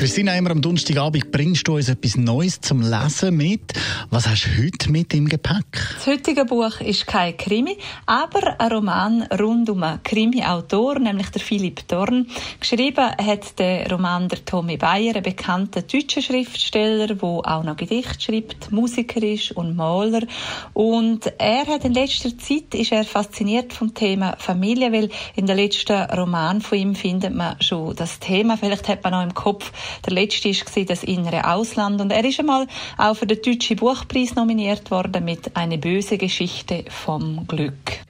Christina, immer am Donnerstagabend bringst du uns etwas Neues zum Lesen mit. Was hast du heute mit im Gepäck? Das heutige Buch ist kein Krimi, aber ein Roman rund um einen Krimi-Autor, nämlich der Philipp Dorn. Geschrieben hat der Roman der Tommy Bayer, ein bekannter deutscher Schriftsteller, der auch noch Gedichte schreibt, Musiker ist und Maler. Und er hat in letzter Zeit ist er fasziniert vom Thema Familie, weil in der letzten Roman von ihm findet man schon das Thema. Vielleicht hat man noch im Kopf der letzte war das innere Ausland und er ist einmal auch für den Deutschen Buchpreis nominiert worden mit Eine böse Geschichte vom Glück.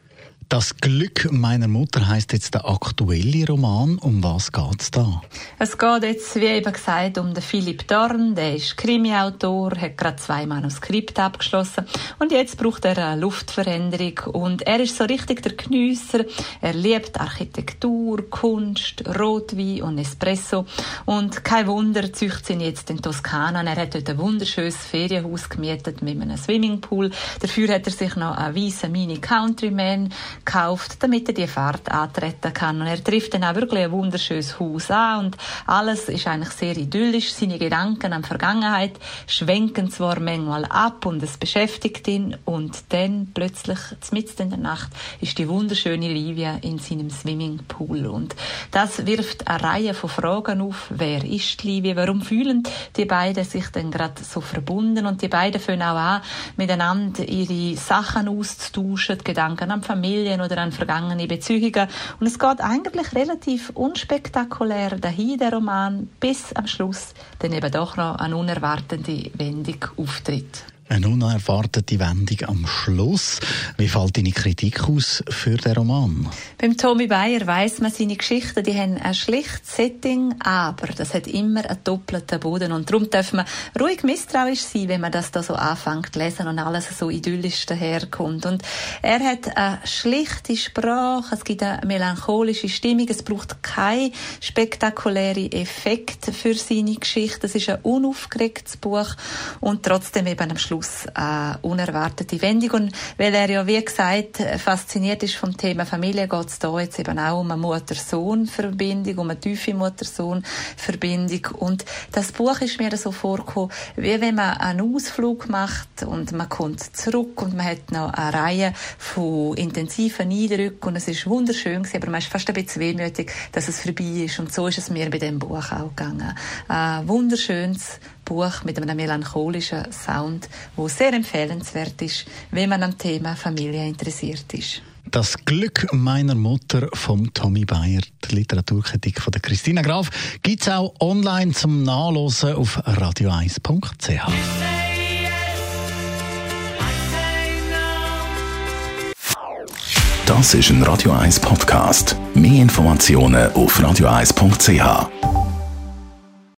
Das Glück meiner Mutter heißt jetzt der aktuelle Roman. Um was geht's da? Es geht jetzt, wie eben gesagt, um den Philipp Dorn. Der ist Krimi-Autor, hat gerade zwei Manuskripte abgeschlossen und jetzt braucht er eine Luftveränderung. Und er ist so richtig der Geniesser. Er liebt Architektur, Kunst, Rotwein und Espresso. Und kein Wunder, züchtet ihn jetzt in Toskana. Er hat dort ein wunderschönes Ferienhaus gemietet mit einem Swimmingpool. Dafür hat er sich noch einen weißen Mini Countryman gekauft, damit er die Fahrt antreten kann. Und er trifft dann auch wirklich ein wunderschönes Haus an und alles ist eigentlich sehr idyllisch. Seine Gedanken an die Vergangenheit schwenken zwar manchmal ab und es beschäftigt ihn und dann plötzlich, mitten in der Nacht, ist die wunderschöne Livia in seinem Swimmingpool und das wirft eine Reihe von Fragen auf. Wer ist Livia? Warum fühlen die beiden sich dann gerade so verbunden? Und die beiden fangen auch an, miteinander ihre Sachen auszutauschen, Gedanken an Familie, Familien oder an vergangene Beziehungen. Und es geht eigentlich relativ unspektakulär dahin, der Roman, bis am Schluss dann eben doch noch eine unerwartete Wendung auftritt. Eine unerwartete Wendung am Schluss. Wie fällt deine Kritik aus für den Roman? Beim Tommy Bayer weiss man, seine Geschichten die haben ein schlichtes Setting, aber das hat immer einen doppelten Boden. Und darum darf man ruhig misstrauisch sein, wenn man das da so anfängt zu lesen und alles so idyllisch daherkommt. Und er hat eine schlichte Sprache, es gibt eine melancholische Stimmung, es braucht keinen spektakulären Effekt für seine Geschichte. Es ist ein unaufgeregtes Buch und trotzdem eben am Schluss Schluss eine unerwartete Wendung. Und weil er ja, wie gesagt, fasziniert ist vom Thema Familie, geht es da jetzt eben auch um eine Mutter-Sohn-Verbindung, um eine tiefe Mutter-Sohn-Verbindung. Und das Buch ist mir so vorgekommen, wie wenn man einen Ausflug macht und man kommt zurück und man hat noch eine Reihe von intensiven Eindrücken und es ist wunderschön gewesen, aber man ist fast ein bisschen wehmütig, dass es vorbei ist. Und so ist es mir bei dem Buch auch gegangen. Ein wunderschönes Buch mit einem melancholischen Sound, wo sehr empfehlenswert ist, wenn man am Thema Familie interessiert ist. Das Glück meiner Mutter vom Tommy Bayer, die Literaturkritik von der Christina Graf, gibt es auch online zum Nachlesen auf radio1.ch. Das ist ein Radio 1 Podcast. Mehr Informationen auf radio1.ch.